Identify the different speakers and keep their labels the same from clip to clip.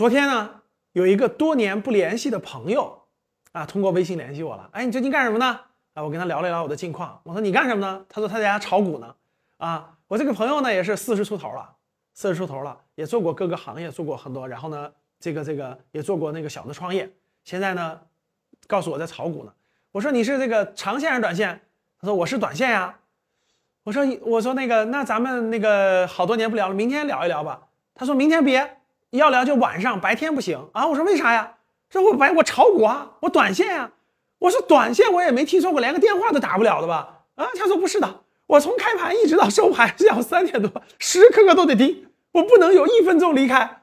Speaker 1: 昨天呢，有一个多年不联系的朋友啊，通过微信联系我了。哎，你最近干什么呢？啊，我跟他聊了聊我的近况。我说你干什么呢？他说他在家炒股呢。啊，我这个朋友呢也是四十出头了，四十出头了，也做过各个行业，做过很多。然后呢，这个这个也做过那个小的创业。现在呢，告诉我在炒股呢。我说你是这个长线还是短线？他说我是短线呀。我说我说那个那咱们那个好多年不聊了，明天聊一聊吧。他说明天别。要聊就晚上，白天不行啊！我说为啥呀？这我白我炒股啊，我短线呀。我说短线我也没听说过连个电话都打不了的吧？啊，他说不是的，我从开盘一直到收盘要三点多，时时刻刻都得盯，我不能有一分钟离开。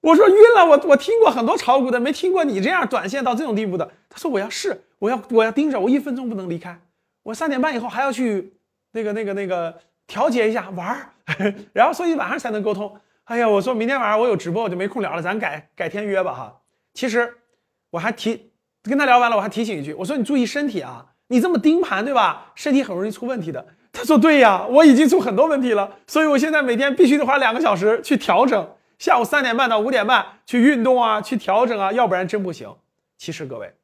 Speaker 1: 我说晕了，我我听过很多炒股的，没听过你这样短线到这种地步的。他说我要试，我要我要盯着，我一分钟不能离开。我三点半以后还要去那个那个那个调节一下玩儿，然后所以晚上才能沟通。哎呀，我说明天晚上我有直播，我就没空聊了，咱改改天约吧哈。其实我还提跟他聊完了，我还提醒一句，我说你注意身体啊，你这么盯盘对吧？身体很容易出问题的。他说对呀，我已经出很多问题了，所以我现在每天必须得花两个小时去调整，下午三点半到五点半去运动啊，去调整啊，要不然真不行。其实各位，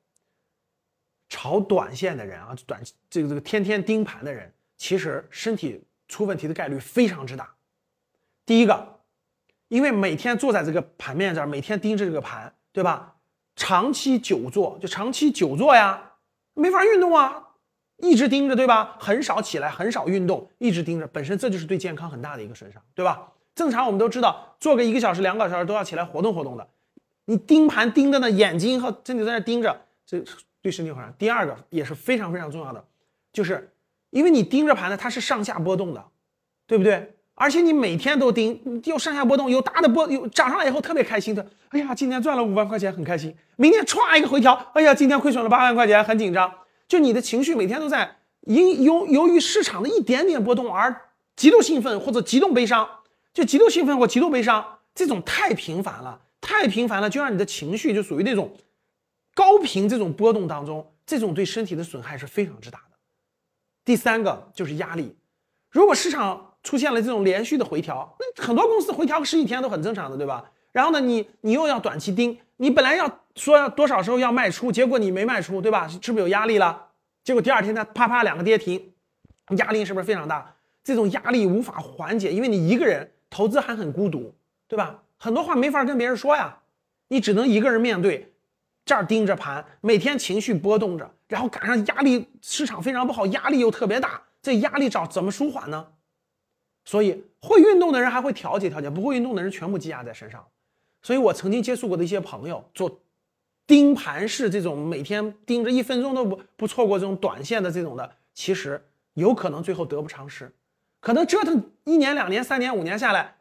Speaker 1: 炒短线的人啊，短这个这个天天盯盘的人，其实身体出问题的概率非常之大。第一个。因为每天坐在这个盘面这儿，每天盯着这个盘，对吧？长期久坐就长期久坐呀，没法运动啊，一直盯着，对吧？很少起来，很少运动，一直盯着，本身这就是对健康很大的一个损伤，对吧？正常我们都知道，坐个一个小时、两个小时都要起来活动活动的。你盯盘盯着呢，眼睛和身体在那盯着，这对身体很伤。第二个也是非常非常重要的，就是因为你盯着盘呢，它是上下波动的，对不对？而且你每天都盯，又上下波动，有大的波，有涨上来以后特别开心的，哎呀，今天赚了五万块钱，很开心。明天歘一个回调，哎呀，今天亏损了八万块钱，很紧张。就你的情绪每天都在因由由于市场的一点点波动而极度兴奋或者极度悲伤，就极度兴奋或极度悲伤，这种太频繁了，太频繁了，就让你的情绪就属于那种高频这种波动当中，这种对身体的损害是非常之大的。第三个就是压力，如果市场。出现了这种连续的回调，那很多公司回调个十几天都很正常的，对吧？然后呢，你你又要短期盯，你本来要说要多少时候要卖出，结果你没卖出，对吧？是不是有压力了？结果第二天它啪啪两个跌停，压力是不是非常大？这种压力无法缓解，因为你一个人投资还很孤独，对吧？很多话没法跟别人说呀，你只能一个人面对，这儿盯着盘，每天情绪波动着，然后赶上压力市场非常不好，压力又特别大，这压力找怎么舒缓呢？所以会运动的人还会调节调节，不会运动的人全部积压在身上。所以我曾经接触过的一些朋友做盯盘式这种，每天盯着一分钟都不不错过这种短线的这种的，其实有可能最后得不偿失，可能折腾一年、两年、三年、五年下来，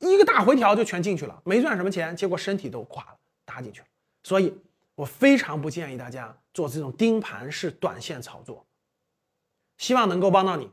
Speaker 1: 一个大回调就全进去了，没赚什么钱，结果身体都垮了，搭进去了。所以我非常不建议大家做这种盯盘式短线操作，希望能够帮到你。